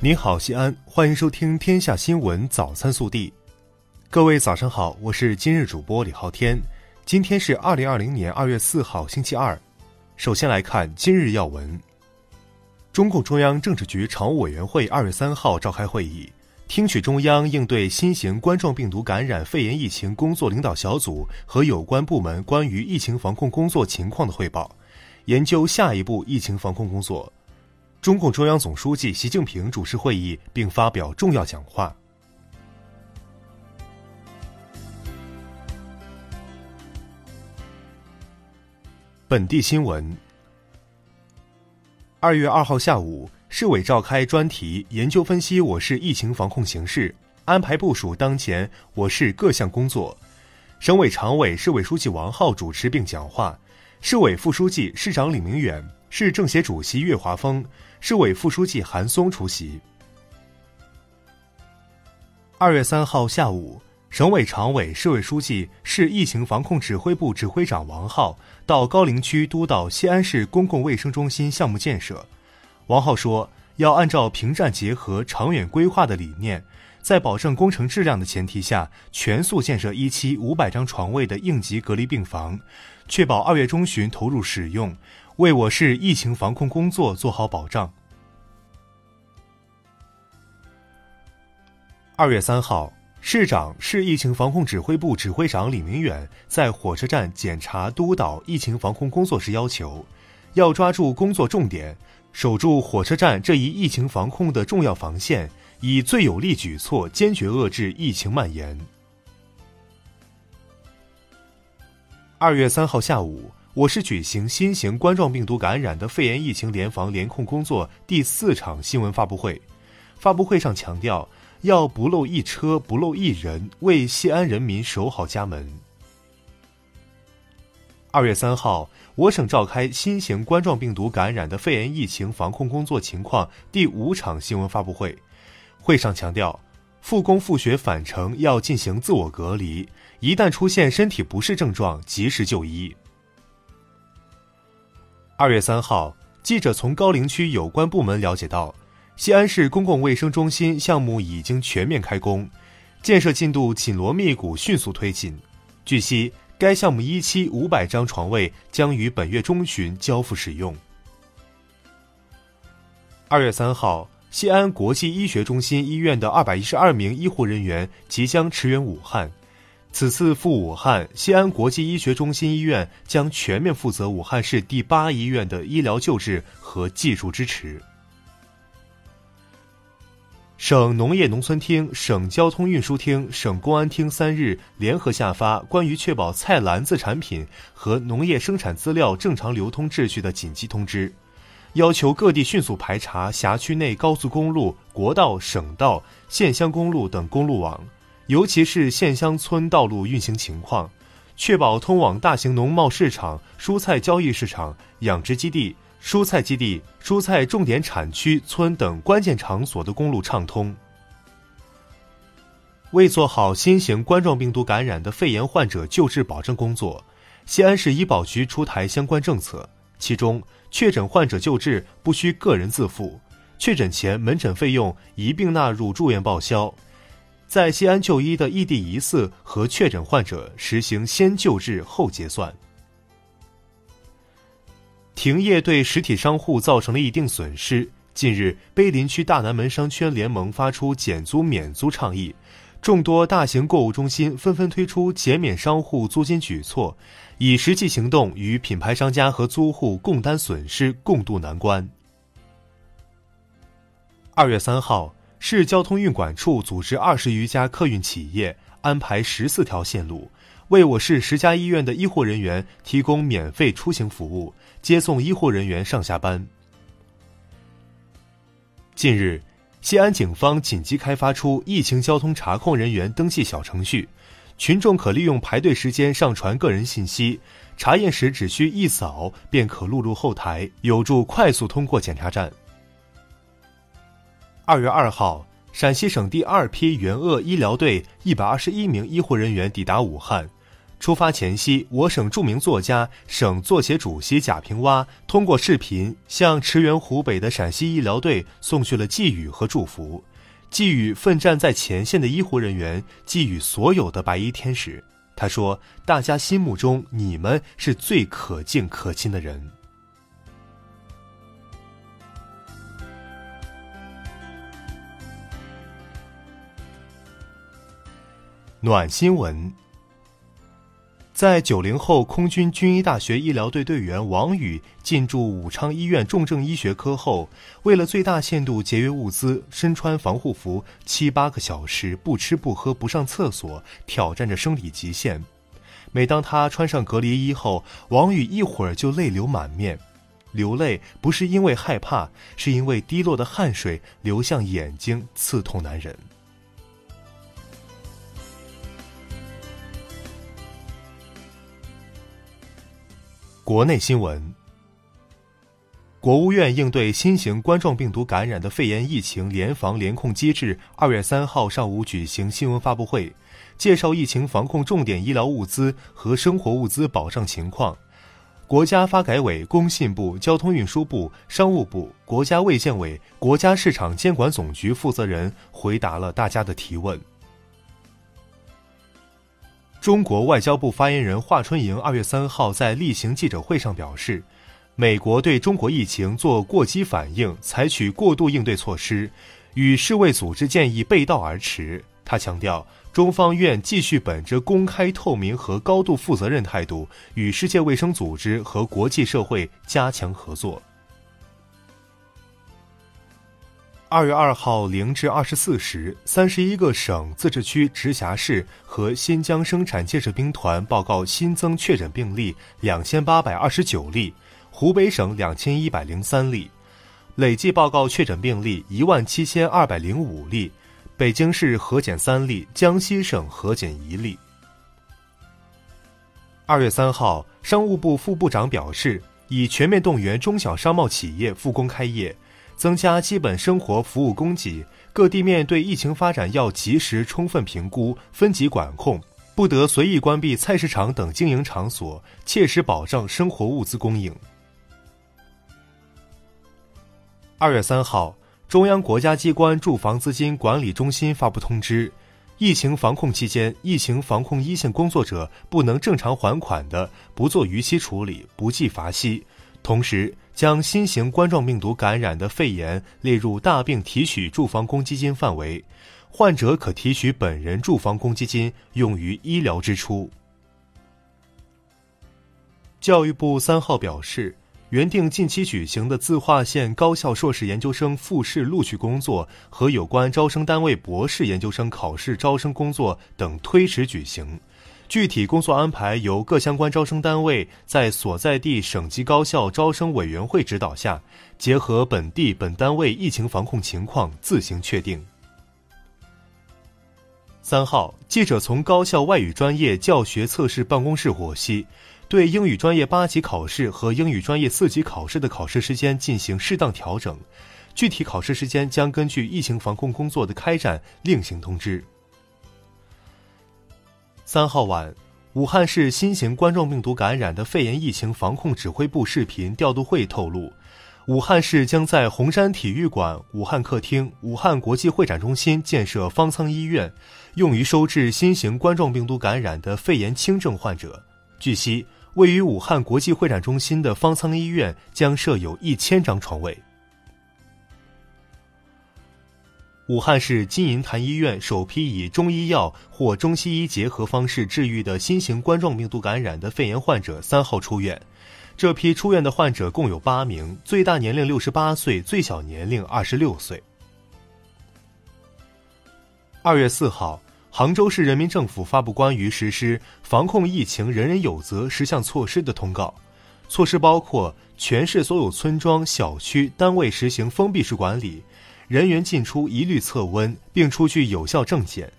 您好，西安，欢迎收听《天下新闻早餐速递》。各位早上好，我是今日主播李昊天。今天是二零二零年二月四号，星期二。首先来看今日要闻。中共中央政治局常务委员会二月三号召开会议，听取中央应对新型冠状病毒感染肺炎疫情工作领导小组和有关部门关于疫情防控工作情况的汇报，研究下一步疫情防控工作。中共中央总书记习近平主持会议并发表重要讲话。本地新闻：二月二号下午，市委召开专题研究分析我市疫情防控形势，安排部署当前我市各项工作。省委常委、市委书记王浩主持并讲话，市委副书记、市长李明远。市政协主席岳华峰、市委副书记韩松出席。二月三号下午，省委常委、市委书记、市疫情防控指挥部指挥长王浩到高陵区督导西安市公共卫生中心项目建设。王浩说：“要按照平战结合、长远规划的理念，在保证工程质量的前提下，全速建设一期五百张床位的应急隔离病房，确保二月中旬投入使用。”为我市疫情防控工作做好保障。二月三号，市长、市疫情防控指挥部指挥长李明远在火车站检查督导疫情防控工作时要求，要抓住工作重点，守住火车站这一疫情防控的重要防线，以最有力举措坚决遏制疫情蔓延。二月三号下午。我市举行新型冠状病毒感染的肺炎疫情联防联控工作第四场新闻发布会。发布会上强调，要不漏一车、不漏一人，为西安人民守好家门。二月三号，我省召开新型冠状病毒感染的肺炎疫情防控工作情况第五场新闻发布会。会上强调，复工复学返程要进行自我隔离，一旦出现身体不适症状，及时就医。二月三号，记者从高陵区有关部门了解到，西安市公共卫生中心项目已经全面开工，建设进度紧锣密鼓，迅速推进。据悉，该项目一期五百张床位将于本月中旬交付使用。二月三号，西安国际医学中心医院的二百一十二名医护人员即将驰援武汉。此次赴武汉，西安国际医学中心医院将全面负责武汉市第八医院的医疗救治和技术支持。省农业农村厅、省交通运输厅、省公安厅三日联合下发关于确保菜篮子产品和农业生产资料正常流通秩序的紧急通知，要求各地迅速排查辖区内高速公路、国道、省道、县乡公路等公路网。尤其是县乡村道路运行情况，确保通往大型农贸市场、蔬菜交易市场、养殖基地、蔬菜基地、蔬菜重点产区村等关键场所的公路畅通。为做好新型冠状病毒感染的肺炎患者救治保障工作，西安市医保局出台相关政策，其中确诊患者救治不需个人自付，确诊前门诊费用一并纳入住院报销。在西安就医的异地疑似和确诊患者实行先救治后结算。停业对实体商户造成了一定损失。近日，碑林区大南门商圈联盟发出减租免租倡议，众多大型购物中心纷纷推出减免商户租金举措，以实际行动与品牌商家和租户共担损失、共度难关。二月三号。市交通运管处组织二十余家客运企业安排十四条线路，为我市十家医院的医护人员提供免费出行服务，接送医护人员上下班。近日，西安警方紧急开发出疫情交通查控人员登记小程序，群众可利用排队时间上传个人信息，查验时只需一扫便可录入后台，有助快速通过检查站。二月二号，陕西省第二批援鄂医疗队一百二十一名医护人员抵达武汉，出发前夕，我省著名作家、省作协主席贾平凹通过视频向驰援湖北的陕西医疗队送去了寄语和祝福，寄语奋战在前线的医护人员，寄语所有的白衣天使。他说：“大家心目中，你们是最可敬可亲的人。”暖新闻。在九零后空军军医大学医疗队队员王宇进驻武昌医院重症医学科后，为了最大限度节约物资，身穿防护服七八个小时不吃不喝不上厕所，挑战着生理极限。每当他穿上隔离衣后，王宇一会儿就泪流满面。流泪不是因为害怕，是因为滴落的汗水流向眼睛，刺痛难忍。国内新闻：国务院应对新型冠状病毒感染的肺炎疫情联防联控机制二月三号上午举行新闻发布会，介绍疫情防控重点医疗物资和生活物资保障情况。国家发改委、工信部、交通运输部、商务部、国家卫健委、国家市场监管总局负责人回答了大家的提问。中国外交部发言人华春莹二月三号在例行记者会上表示，美国对中国疫情做过激反应，采取过度应对措施，与世卫组织建议背道而驰。他强调，中方愿继续本着公开、透明和高度负责任态度，与世界卫生组织和国际社会加强合作。二月二号零至二十四时，三十一个省、自治区、直辖市和新疆生产建设兵团报告新增确诊病例两千八百二十九例，湖北省两千一百零三例，累计报告确诊病例一万七千二百零五例，北京市核检三例，江西省核检一例。二月三号，商务部副部长表示，已全面动员中小商贸企业复工开业。增加基本生活服务供给，各地面对疫情发展要及时充分评估、分级管控，不得随意关闭菜市场等经营场所，切实保障生活物资供应。二月三号，中央国家机关住房资金管理中心发布通知，疫情防控期间，疫情防控一线工作者不能正常还款的，不做逾期处理，不计罚息。同时，将新型冠状病毒感染的肺炎列入大病提取住房公积金范围，患者可提取本人住房公积金用于医疗支出。教育部三号表示，原定近期举行的自划线高校硕士研究生复试录取工作和有关招生单位博士研究生考试招生工作等推迟举行。具体工作安排由各相关招生单位在所在地省级高校招生委员会指导下，结合本地本单位疫情防控情况自行确定。三号，记者从高校外语专业教学测试办公室获悉，对英语专业八级考试和英语专业四级考试的考试时间进行适当调整，具体考试时间将根据疫情防控工作的开展另行通知。三号晚，武汉市新型冠状病毒感染的肺炎疫情防控指挥部视频调度会透露，武汉市将在洪山体育馆、武汉客厅、武汉国际会展中心建设方舱医院，用于收治新型冠状病毒感染的肺炎轻症患者。据悉，位于武汉国际会展中心的方舱医院将设有一千张床位。武汉市金银潭医院首批以中医药或中西医结合方式治愈的新型冠状病毒感染的肺炎患者三号出院，这批出院的患者共有八名，最大年龄六十八岁，最小年龄二十六岁。二月四号，杭州市人民政府发布关于实施防控疫情人人有责十项措施的通告，措施包括全市所有村庄、小区、单位实行封闭式管理。人员进出一律测温并出具有效证件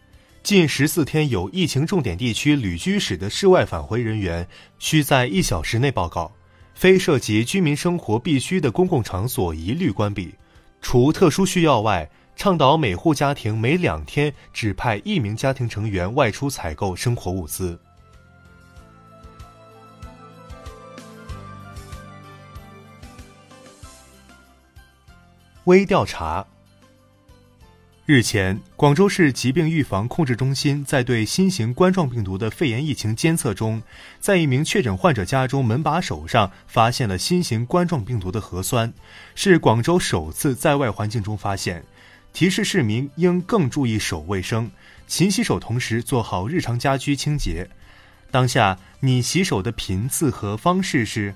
近十四天有疫情重点地区旅居室的室外返回人员需在一小时内报告非涉及居民生活必需的公共场所一律关闭。除特殊需要外倡导每户家庭每两天只派一名家庭成员外出采购生活物资。微调查日前，广州市疾病预防控制中心在对新型冠状病毒的肺炎疫情监测中，在一名确诊患者家中门把手上发现了新型冠状病毒的核酸，是广州首次在外环境中发现，提示市民应更注意手卫生，勤洗手，同时做好日常家居清洁。当下，你洗手的频次和方式是？